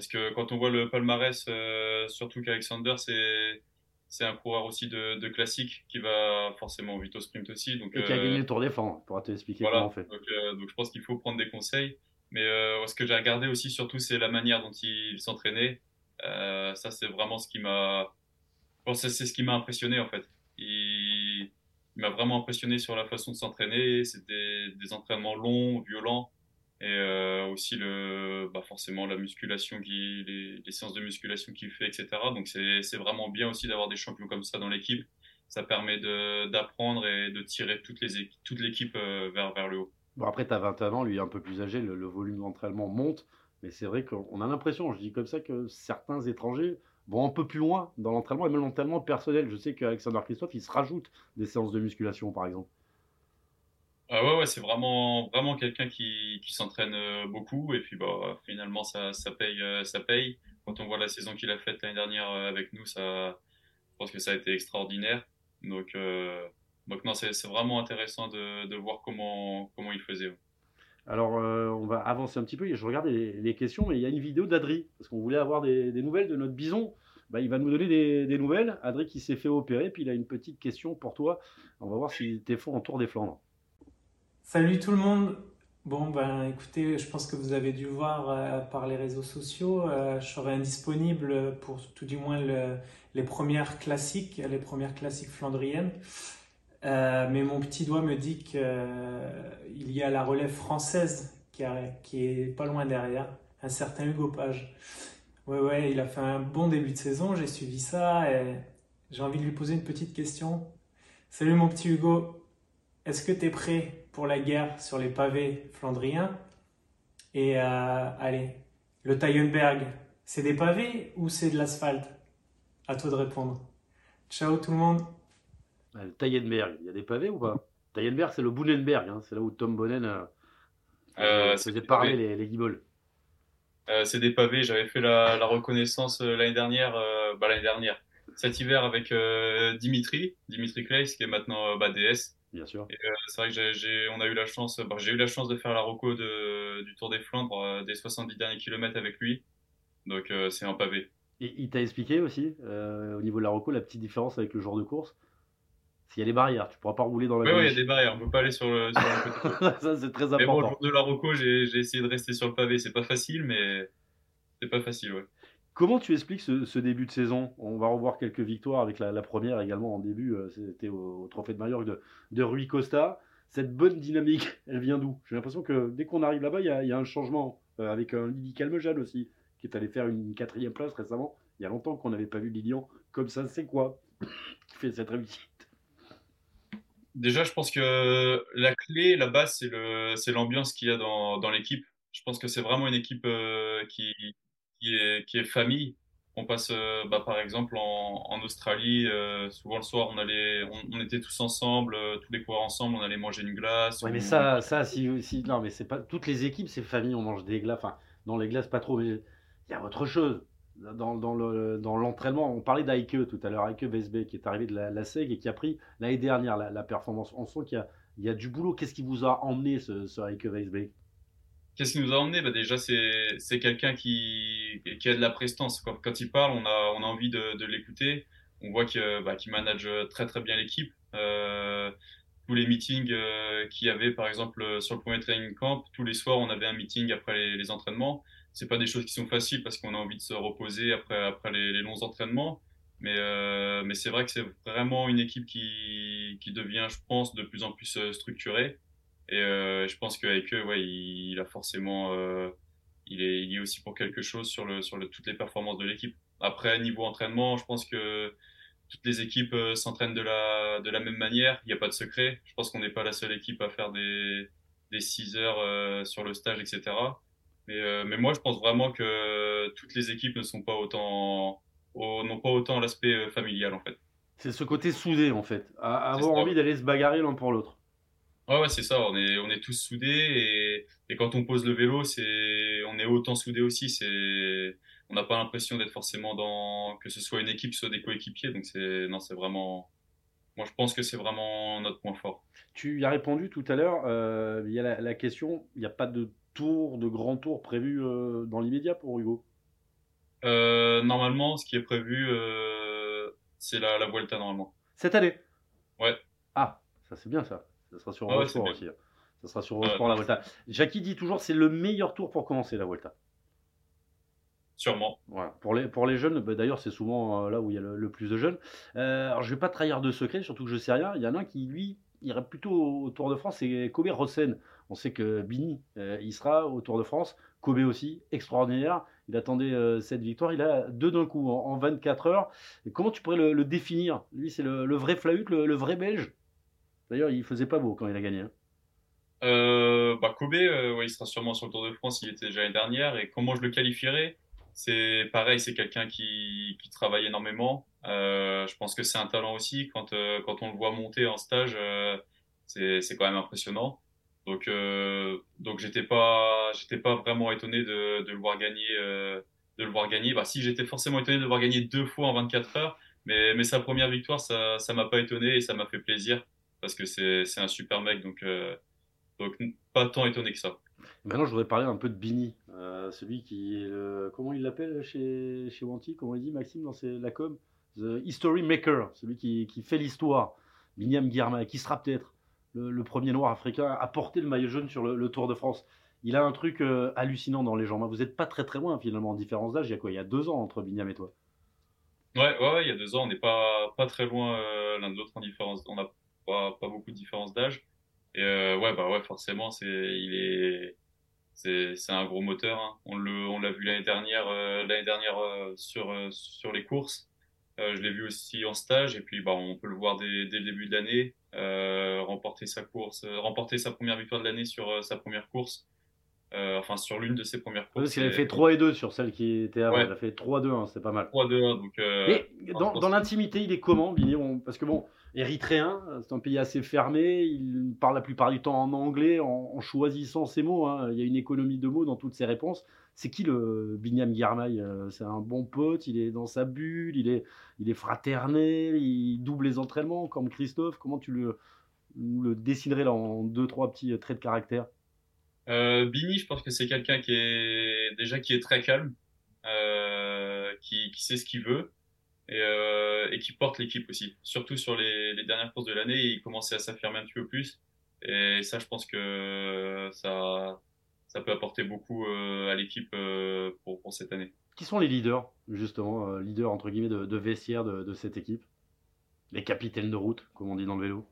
parce que quand on voit le palmarès, euh, surtout qu'Alexander, c'est c'est un coureur aussi de, de, classique qui va forcément vite au sprint aussi. Donc, et qui a gagné le Tour des Flancs, pour te expliquer comment on fait. Donc, euh, donc, je pense qu'il faut prendre des conseils. Mais ce que j'ai regardé aussi, surtout, c'est la manière dont il s'entraînait. ça, c'est vraiment ce qui m'a. c'est ce qui m'a impressionné en fait. Il, il m'a vraiment impressionné sur la façon de s'entraîner. C'était des entraînements longs, violents et euh, aussi le bah forcément la musculation qui les, séances de musculation qu'il fait etc donc c'est vraiment bien aussi d'avoir des champions comme ça dans l'équipe. Ça permet d'apprendre et de tirer toute l'équipe euh, vers vers le haut. Bon après tu as 21 ans lui est un peu plus âgé le, volume d'entraînement monte. Mais c'est vrai qu'on a l'impression je dis comme ça que certains étrangers vont un peu plus loin dans l'entraînement et même l'entraînement personnel. Je sais qu'Alexander Christophe il se rajoute des séances de musculation par exemple ah ouais, c'est vraiment, vraiment quelqu'un qui, qui s'entraîne euh, beaucoup et puis bah, finalement ça, ça, paye, euh, ça paye. Quand on voit la saison qu'il a faite l'année dernière euh, avec nous, ça, je pense que ça a été extraordinaire. Donc, donc non, c'est vraiment intéressant de, de, voir comment, comment il faisait. Alors, on va avancer un petit peu. Je regarde les, questions, mais il y a une vidéo d'Adri, parce qu'on voulait avoir des, nouvelles de notre bison. Bah, il va nous donner des, des nouvelles. Adri qui s'est fait opérer, puis il a une petite question pour toi. On va voir s'il était fort en Tour des Flandres. Salut tout le monde. Bon, ben écoutez, je pense que vous avez dû voir euh, par les réseaux sociaux, euh, je serai indisponible pour tout du moins les premières classiques, les premières classiques flandriennes. Euh, mais mon petit doigt me dit qu'il y a la relève française qui, qui, est pas loin derrière, un certain Hugo Page. Ouais, ouais, il a fait un bon début de saison, j'ai suivi ça et j'ai envie de lui poser une petite question. Salut mon petit Hugo, est-ce que tu es prêt pour la guerre sur les pavés flandriens. Et euh, allez, le Taillenberg, c'est des pavés ou c'est de l'asphalte? À toi de répondre. Ciao tout le monde. Le Taillenberg, il y a des pavés ou pas? Taillenberg, c'est le Boonenberg, hein. c'est là où Tom Bonnen euh, euh, faisait parler les, les guibolles. c'est des pavés, j'avais fait la, reconnaissance l'année dernière, bah, l'année dernière, cet hiver avec Dimitri, Dimitri Kleis, qui est maintenant bah, DS. Bien sûr. Euh, c'est vrai que j'ai, on a eu la chance, bah, j'ai eu la chance de faire la reco de, du Tour des Flandres euh, des 70 derniers kilomètres avec lui. Donc euh, c'est un pavé. Et il t'a expliqué aussi, au niveau de la reco, la petite différence avec le genre de course? S'il y a des barrières, tu pourras pas rouler dans la Oui, il y a des barrières, on peut pas aller sur le, sur côté. Ça, c'est très important. Mais bon, le jour de la j'ai, j'ai essayé de rester sur le pavé. C'est pas facile, mais c'est pas facile, ouais. Comment tu expliques ce, début de saison? On va revoir quelques victoires avec la, première également en début, euh, c'était au, Trophée de Majorque de, Rui Costa. Cette bonne dynamique, elle vient d'où? J'ai l'impression que dès qu'on arrive là-bas, il y, a un changement euh, avec un Lily Calmejane aussi, qui est allé faire une quatrième place récemment. Il y a longtemps qu'on n'avait pas vu Lilian comme ça. C'est quoi qui fait cette réussite? Déjà, je pense que la clé, la base, c'est l'ambiance qu'il y a dans, l'équipe. Je pense que c'est vraiment une équipe euh, qui, qui est, qui est famille. On passe, euh, bah, par exemple, en, en Australie, euh, souvent le soir, on, allait, on, était tous ensemble, euh, tous les coureurs ensemble, on allait manger une glace. Ouais, mais ça, ça si, si, non, mais c'est pas toutes les équipes, c'est famille, on mange des glaces. Enfin, dans les glaces, pas trop, mais il y a autre chose. Dans, dans, le, dans l'entraînement, on parlait d'Aike tout à l'heure, Aike Vesbe qui est arrivé de la, la SEG et qui a pris l'année dernière la, la, performance. On sent qu'il y y a du boulot. Qu'est-ce qui vous a emmené ce, ce Aike Vesbe Qu'est-ce qui nous a emmené? Bah Déjà, c'est quelqu'un qui, qui a de la prestance. Quand, il parle, on a, on a envie de, l'écouter. On voit qu'il bah, manage très très bien l'équipe. Euh, tous les meetings euh, qu'il y avait, par exemple, sur le premier training camp, tous les soirs, on avait un meeting après les, entraînements. C'est pas des choses qui sont faciles parce qu'on a envie de se reposer après, après les, longs entraînements. Mais, euh, mais c'est vrai que c'est vraiment une équipe qui, qui devient, je pense, de plus en plus euh, structurée. Et euh, je pense qu'avec eux, ouais, il, a forcément, euh, il est, il est aussi pour quelque chose sur le, sur le, toutes les performances de l'équipe. Après, niveau entraînement, je pense que toutes les équipes s'entraînent de la, de la même manière. Il n'y a pas de secret. Je pense qu'on n'est pas la seule équipe à faire des, des 6 heures sur le stage, etc. Mais, mais moi, je pense vraiment que toutes les équipes ne sont pas autant, n'ont pas autant l'aspect familial en fait. C'est ce côté soudé en fait, avoir envie d'aller se bagarrer l'un pour l'autre. Ouais, c'est ça. On est, on est tous soudés et, et quand on pose le vélo, c'est, on est autant soudés aussi. C'est, on n'a pas l'impression d'être forcément dans, que ce soit une équipe, soit des coéquipiers. Donc c'est, non, c'est vraiment, moi je pense que c'est vraiment notre point fort. Tu y as répondu tout à l'heure. Euh, il y a la, question, il n'y a pas de tour, de grand tour prévu euh, dans l'immédiat pour Hugo? Euh, normalement, ce qui est prévu, c'est la, la Vuelta normalement. Cette année? Ouais. Ah, ça c'est bien ça. Ça sera sur ah Eurosport aussi. Hein. Ça sera sur Eurosport la Volta. Jackie dit toujours c'est le meilleur tour pour commencer la Volta. Sûrement. Voilà. Pour, les, pour les jeunes, bah, d'ailleurs, c'est souvent euh, là où il y a le, plus de jeunes. Euh, alors, je vais pas trahir de secret, surtout que je sais rien. Il y en a un qui, lui, irait plutôt au Tour de France, c'est Kobe Rossen. On sait que Bini, euh, il sera au Tour de France. Kobe aussi, extraordinaire. Il attendait cette victoire. Il a deux d'un coup en, 24 heures. Et comment tu pourrais le, définir? Lui, c'est le, vrai Flahut, le, vrai Belge? D'ailleurs, il faisait pas beau quand il a gagné. Hein. Euh, bah Kobe, euh, ouais, il sera sûrement sur le Tour de France. Il était déjà l'année dernière. Et comment je le qualifierais? C'est pareil, c'est quelqu'un qui, travaille énormément. Euh, je pense que c'est un talent aussi. Quand, quand on le voit monter en stage, c'est quand même impressionnant. Donc, donc j'étais pas, pas vraiment étonné de, de le voir gagner. de le voir gagner. Bah, si j'étais forcément étonné de le voir gagner deux fois en 24 heures, mais, mais sa première victoire, ça, ça m'a pas étonné et ça m'a fait plaisir parce que c'est un super mec, donc, euh, donc pas tant étonné que ça. Maintenant, je voudrais parler un peu de Bini, euh, celui qui est comment il l'appelle chez, chez Wanty, comment il dit Maxime dans la com? The History Maker, celui qui, qui fait l'histoire. Biniam Guirma, qui sera peut-être le, premier noir africain à porter le maillot jaune sur le, Tour de France. Il a un truc euh, hallucinant dans les jambes. Vous n'êtes pas très très loin finalement en différence d'âge. Il y a quoi? Il y a deux ans entre Biniam et toi? Ouais, ouais, il y a deux ans, on n'est pas, pas très loin l'un de l'autre en différence. On a pas, beaucoup de différence d'âge. Et euh, ouais, bah ouais, forcément, c'est, il est, c'est, c'est un gros moteur. Hein. On le, on l'a vu l'année dernière, euh, l'année dernière euh, sur sur les courses. je l'ai vu aussi en stage et puis bah on peut le voir dès, dès le début de l'année, remporter sa course, remporter sa première victoire de l'année sur sa première course. Enfin sur l'une de ses premières courses. Parce qu'elle a fait 3 et 2 sur celle qui était avant. Elle a fait 3-2, hein, c'était pas mal. 3-2, donc. Mais dans, dans l'intimité, il est comment, Billy? Parce que bon, érythréen, c'est un pays assez fermé, il parle la plupart du temps en anglais, en, choisissant ses mots, hein. il y a une économie de mots dans toutes ses réponses. C'est qui le Binyam Girmay euh, C'est un bon pote, il est dans sa bulle, il est, il est fraternel, il double les entraînements comme Christophe. Comment tu le, le dessinerais là en deux, trois petits traits de caractère? Euh, Bini, je pense que c'est quelqu'un qui est déjà qui est très calme, euh, qui, sait ce qu'il veut, et, euh, et qui porte l'équipe aussi. Surtout sur les, dernières courses de l'année, il commençait à s'affirmer un petit peu plus. Et ça, je pense que ça, peut apporter beaucoup à l'équipe pour, cette année. Qui sont les leaders, justement, leaders entre guillemets de, vestiaire de, cette équipe? Les capitaines de route, comme on dit dans le vélo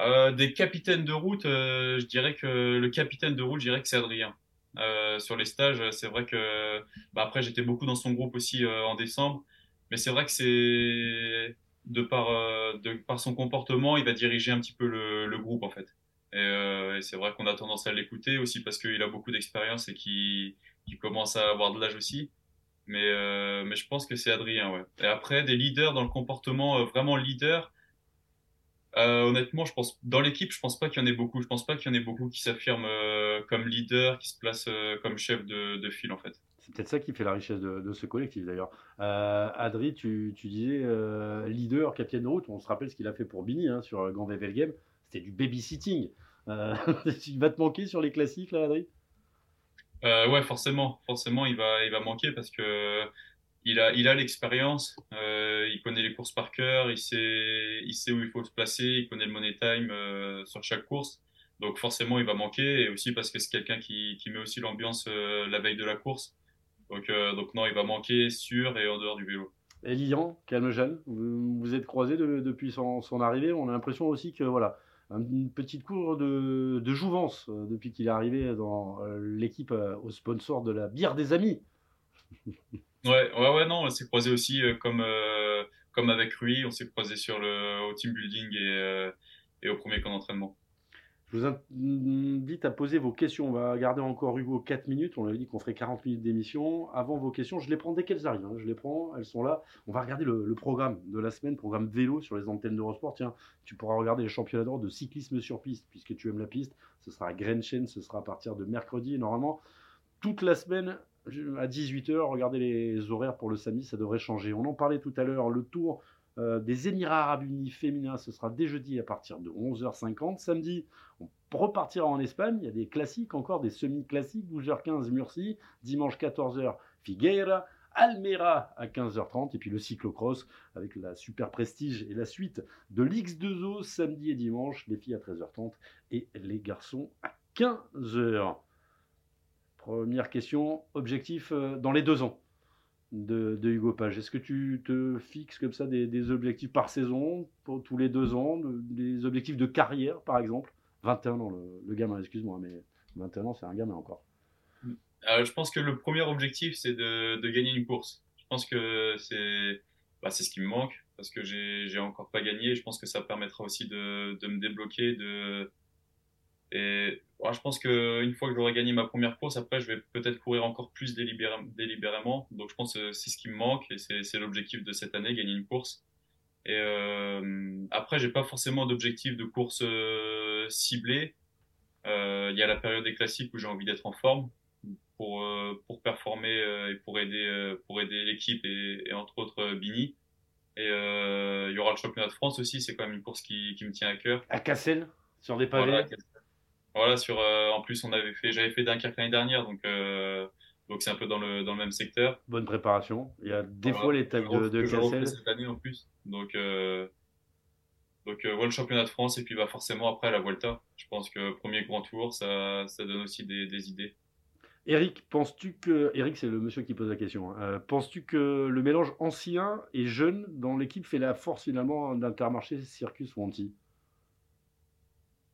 euh, Des capitaines de route, je dirais que le capitaine de route, je dirais que c'est Adrien. sur les stages, c'est vrai que bah après j'étais beaucoup dans son groupe aussi en décembre mais c'est vrai que c'est de par, euh, de par son comportement, il va diriger un petit peu le, le groupe en fait. Et, euh, c'est vrai qu'on a tendance à l'écouter aussi parce qu'il a beaucoup d'expérience et qu'il commence à avoir de l'âge aussi. Mais, euh, mais je pense que c'est Adrien, ouais. Et après, des leaders dans le comportement, euh, vraiment leader. Euh, honnêtement, je pense dans l'équipe, je pense pas qu'il y en ait beaucoup. Je pense pas qu'il y en ait beaucoup qui s'affirment comme leader, qui se placent comme chef de, de file en fait. C'est peut-être ça qui fait la richesse de, ce collectif d'ailleurs. Euh, Adri, tu, disais euh, leader, capitaine de route. On se rappelle ce qu'il a fait pour Bini hein, sur Grand Game. C'était du babysitting. Euh, il va te manquer sur les classiques là, Adri? Euh, Ouais, forcément. Forcément, il va, il va manquer parce que il a, il a l'expérience. il connaît les courses par cœur. Il sait, il sait où il faut se placer. Il connaît le money time sur chaque course. Donc forcément, il va manquer. Et aussi parce que c'est quelqu'un qui, qui met aussi l'ambiance la veille de la course. Donc, euh, donc non, il va manquer sur et en dehors du vélo. Et Lilian, calme vous vous êtes croisés depuis son, arrivée. On a l'impression aussi que voilà, une petite cour de, jouvence euh, depuis qu'il est arrivé dans euh, l'équipe au sponsor de la bière des amis. ouais, ouais, ouais, non, on s'est croisé aussi comme, comme avec Rui, on s'est croisé sur le, au team building et, et au premier camp d'entraînement. Je vous invite à poser vos questions. On va garder encore Hugo 4 minutes. On avait dit qu'on ferait 40 minutes d'émission. Avant vos questions, je les prends dès qu'elles arrivent. Hein. Je les prends, elles sont là. On va regarder le, programme de la semaine, programme vélo sur les antennes d'Eurosport. Tiens, tu pourras regarder les championnats d'or de cyclisme sur piste, puisque tu aimes la piste. Ce sera à Grenchen, ce sera à partir de mercredi. Normalement, toute la semaine, à 18h, regardez les horaires pour le samedi, ça devrait changer. On en parlait tout à l'heure, le tour euh, des Émirats Arabes Unis féminins, ce sera dès jeudi à partir de 11h50. Samedi, on repartira en Espagne. Il y a des classiques encore, des semi-classiques. 12h15 Murcie. Dimanche 14h Figueira. Almera à 15h30 et puis le cyclocross avec la super prestige et la suite de l'X2O samedi et dimanche, les filles à 13h30 et les garçons à 15h. Première question, objectif euh, dans les deux ans de, Hugo Page Est-ce que tu te fixes comme ça des, objectifs par saison, pour tous les deux ans, des objectifs de carrière par exemple? 21 ans, le, gamin, excuse-moi, mais 21 ans, c'est un gamin encore. Euh, je pense que le premier objectif, c'est de, gagner une course. Je pense que c'est bah, ce qui me manque parce que j'ai encore pas gagné. Je pense que ça permettra aussi de, me débloquer, de, et je pense qu'une fois que j'aurai gagné ma première course, après, je vais peut-être courir encore plus délibérément. Donc, je pense que c'est ce qui me manque et c'est l'objectif de cette année, gagner une course. Et euh, après, j'ai pas forcément d'objectif de course euh, ciblé. Euh, il y a la période des classiques où j'ai envie d'être en forme pour, euh, pour performer et pour aider, pour aider l'équipe et, entre autres Bini. Et il y aura le championnat de France aussi, c'est quand même une course qui, qui me tient à cœur. À Cassel, sur des pavés voilà, sur, euh, en plus, on avait fait, j'avais fait Dunkerque l'année dernière, donc euh, donc c'est un peu dans le, dans le même secteur. Bonne préparation. Il y a des fois l'étape de, de Cassel. cette année en plus. Donc, euh, donc voilà le championnat de France et puis bah, forcément après la Vuelta. Je pense que premier grand tour, ça, ça donne aussi des, des idées. Eric, penses-tu que. Eric, c'est le monsieur qui pose la question. Hein. penses-tu que le mélange ancien et jeune dans l'équipe fait la force finalement d'Intermarché Circus Wanty?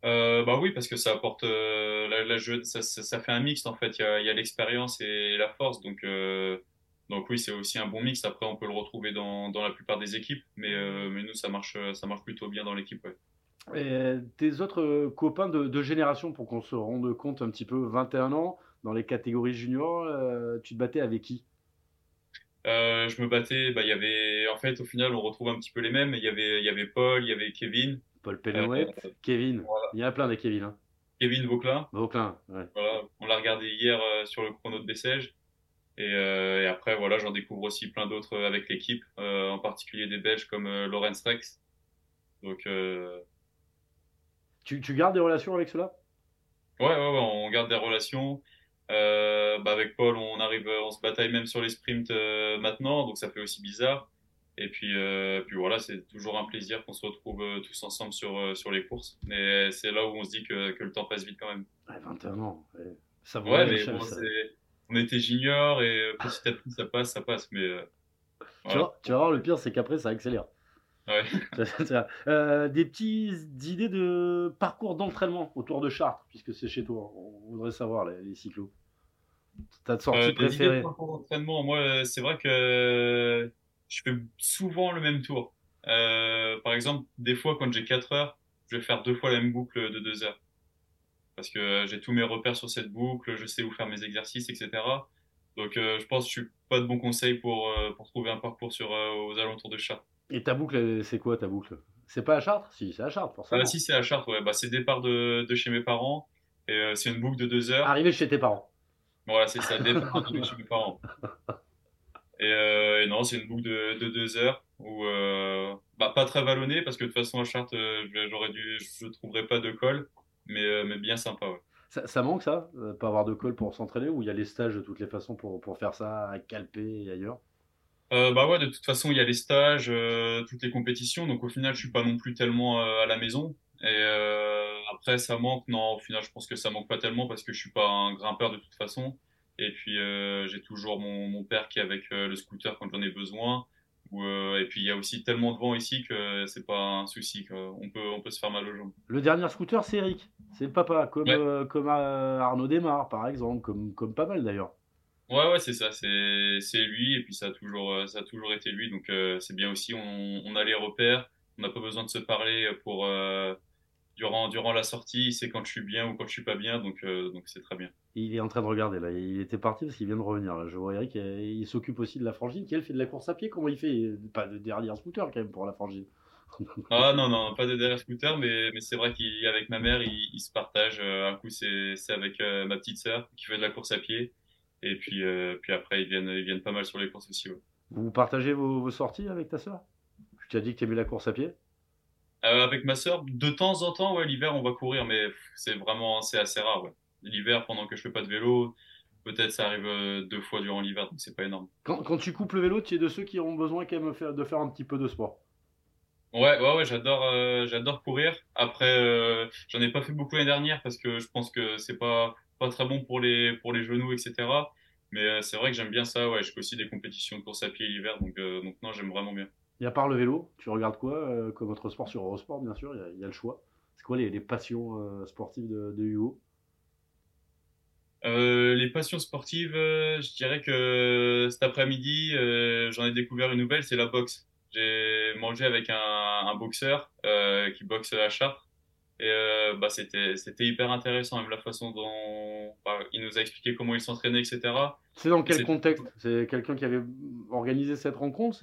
Euh, bah oui, parce que ça apporte euh, la, la jeu, ça, ça, fait un mix en fait. Il y a, l'expérience et la force, donc euh, donc oui, c'est aussi un bon mix. Après, on peut le retrouver dans, dans la plupart des équipes, mais euh, mais nous ça marche ça marche plutôt bien dans l'équipe. Ouais. Et tes autres copains de, de génération, pour qu'on se rende compte un petit peu, 21 ans dans les catégories juniors, tu te battais avec qui? Je me battais, bah il y avait en fait au final on retrouve un petit peu les mêmes. Il y avait il y avait Paul, il y avait Kevin. Paul Pellouet, euh, Kevin. Il y en a plein des Kevin. Hein. Kevin Vauclin. Vauclin, ouais. Voilà, on l'a regardé hier euh, sur le chrono de Bessèges. Et, euh, et, après, voilà, j'en découvre aussi plein d'autres avec l'équipe, en particulier des Belges comme Lorenz Rex. Donc, tu, tu, gardes des relations avec cela ouais, ouais, ouais, on garde des relations. Bah avec Paul, on arrive, on se bataille même sur les sprints maintenant, donc ça fait aussi bizarre. Et puis, euh, puis voilà, c'est toujours un plaisir qu'on se retrouve euh, tous ensemble sur, euh, sur les courses. Mais c'est là où on se dit que, que le temps passe vite quand même. Ouais, 21 ans. Ça ouais, mais bon, on était junior et petit à petit ça passe, ça passe. Mais tu, vas, tu, vas, voir, le pire, c'est qu'après ça accélère. Ouais. des petites idées de parcours d'entraînement autour de Chartres, puisque c'est chez toi. On voudrait savoir les, les cyclos. De sortie préférée parcours d'entraînement, moi, c'est vrai que je fais souvent le même tour. Euh, par exemple, des fois, quand j'ai 4 heures, je vais faire deux fois la même boucle de 2 heures. Parce que j'ai tous mes repères sur cette boucle, je sais où faire mes exercices, etc. Donc, euh, je pense que je suis pas de bon conseil pour, euh, pour trouver un parcours sur, aux alentours de Chartres. Et ta boucle, c'est quoi ta boucle? C'est pas à Chartres? Si, c'est à Chartres, forcément. Ah, si, c'est à Chartres, ouais. Bah, c'est départ de, de chez mes parents. Et c'est une boucle de 2 heures. Arrivé chez tes parents. Voilà, c'est ça, départ de chez mes parents. Euh, et, non, c'est une boucle de, de, deux heures où euh, bah, pas très vallonné parce que de toute façon à Chartres, euh, j'aurais dû, je trouverais pas de col, mais, mais bien sympa. Ouais. Ça, ça, manque ça, pas avoir de col pour s'entraîner ou il y a les stages de toutes les façons pour, pour faire ça à Calpé et ailleurs? Euh, bah ouais, de toute façon, il y a les stages, toutes les compétitions, donc au final, je suis pas non plus tellement à la maison. Et après, ça manque, non, au final, je pense que ça manque pas tellement parce que je suis pas un grimpeur de toute façon. Et puis euh, j'ai toujours mon, mon, père qui est avec euh, le scooter quand j'en ai besoin. Ou, euh, et puis il y a aussi tellement de vent ici que c'est pas un souci. On peut, on peut se faire mal aux jambes. Le dernier scooter, c'est Eric. C'est le papa, comme, comme Arnaud Desmar, par exemple, comme, comme pas mal d'ailleurs. Ouais, ouais, c'est ça, c'est c'est lui, et puis ça a toujours, euh, ça a toujours été lui, donc euh, c'est bien aussi, on, on a les repères, on n'a pas besoin de se parler pour, euh, durant, durant la sortie, c'est quand je suis bien ou quand je suis pas bien, donc euh, donc c'est très bien. Il est en train de regarder là. Il était parti parce qu'il vient de revenir. Là. Je vois Eric, euh, il s'occupe aussi de la frangine. Qui elle fait de la course à pied. Comment il fait? Pas de derrière scooter quand même pour la frangine. Ah non, non, pas de derrière scooter, mais, mais c'est vrai qu'avec ma mère, il, il se partage. Euh, Un coup, c'est avec euh, ma petite sœur qui fait de la course à pied, et puis, euh, puis après, ils viennent, ils viennent pas mal sur les courses aussi. ouais. Vous partagez vos, vos sorties avec ta sœur? Tu as dit que tu aimais la course à pied? Euh, avec ma sœur, de temps en temps, ouais, l'hiver, on va courir, mais c'est vraiment, c'est assez rare, ouais. L'hiver, pendant que je fais pas de vélo, peut-être ça arrive euh, deux fois durant l'hiver, donc c'est pas énorme. quand, quand tu coupes le vélo, tu es de ceux qui ont besoin quand même de faire un petit peu de sport. Ouais, ouais, ouais, j'adore, euh, j'adore courir. Après, euh, j'en ai pas fait beaucoup l'année dernière parce que je pense que c'est pas, pas très bon pour les, pour les genoux, etc. Mais c'est vrai que j'aime bien ça, ouais. Je fais aussi des compétitions de course à pied l'hiver, donc, donc non, j'aime vraiment bien. Et à part le vélo, tu regardes quoi euh, comme autre sport sur Eurosport, bien sûr, il y a, il y a le choix. C'est quoi les, les passions euh, sportives de, de Hugo? Euh, les passions sportives, je dirais que cet après-midi, j'en ai découvert une nouvelle, c'est la boxe. J'ai mangé avec un, un boxeur qui boxe à Chartres. Et bah, c'était, hyper intéressant, même la façon dont bah, il nous a expliqué comment il s'entraînait, etc. C'est dans quel contexte? C'est quelqu'un qui avait organisé cette rencontre.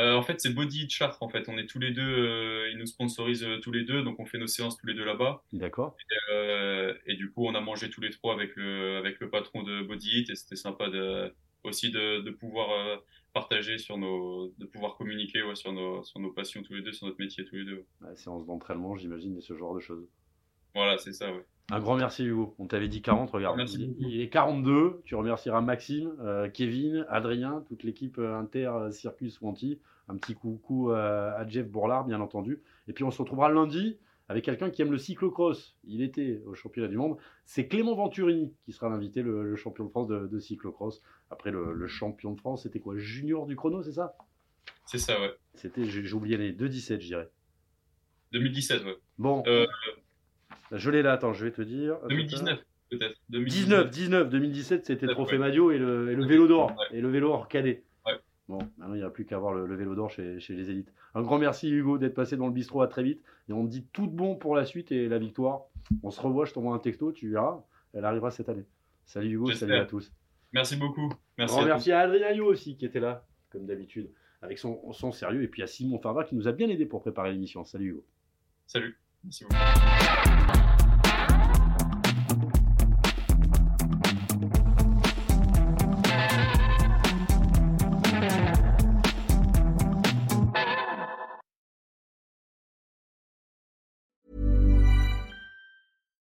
Euh, en fait, c'est Body It Chartres, en fait. On est tous les deux, euh, ils nous sponsorisent euh, tous les deux, donc on fait nos séances tous les deux là-bas. D'accord. Euh, et du coup, on a mangé tous les trois avec le, avec le patron de Body It, et c'était sympa de, aussi de, de pouvoir partager sur nos, de pouvoir communiquer ouais, sur nos, sur nos passions tous les deux, sur notre métier tous les deux. Ouais, séance d'entraînement, j'imagine, et ce genre de choses. Voilà, c'est ça, ouais. Un grand merci Hugo. On t'avait dit 40, regarde. Merci il, est- beaucoup. il est 42. Tu remercieras Maxime, euh, Kevin, Adrien, toute l'équipe euh, Inter euh, Circus Wanty. Un petit coucou à Jeff Bourlard, bien entendu. Et puis on se retrouvera lundi avec quelqu'un qui aime le cyclocross. Il était au championnat du monde. C'est Clément Venturini qui sera l'invité, le, le champion de France de, de cyclocross. Après le, le champion de France, c'était quoi? Junior du chrono, c'est ça? C'est ça, ouais. C'était, j'ai j'ai oublié les 2-17, je dirais. 2017, ouais. Bon, Euh, je l'ai là, attends, je vais te dire. 2019, peut-être. 19, 19, 2017, c'était le Ouais. trophée Madio et le, et le vélo d'or. Ouais. Et le vélo or cadet. Ouais. Bon, maintenant il n'y a plus qu'à avoir le, le vélo d'or chez, chez les élites. Un grand merci Hugo d'être passé dans le bistrot à très vite. Et on te dit tout de bon pour la suite et la victoire. On se revoit, je t'envoie un texto, tu verras. Elle arrivera cette année. Salut Hugo, salut à tous. Merci beaucoup. Merci grand à tous. merci à Adrien Yo aussi qui était là, comme d'habitude, avec son, son sérieux. Et puis à Simon Farva qui nous a bien aidé pour préparer l'émission. Salut Hugo. Salut. Merci beaucoup.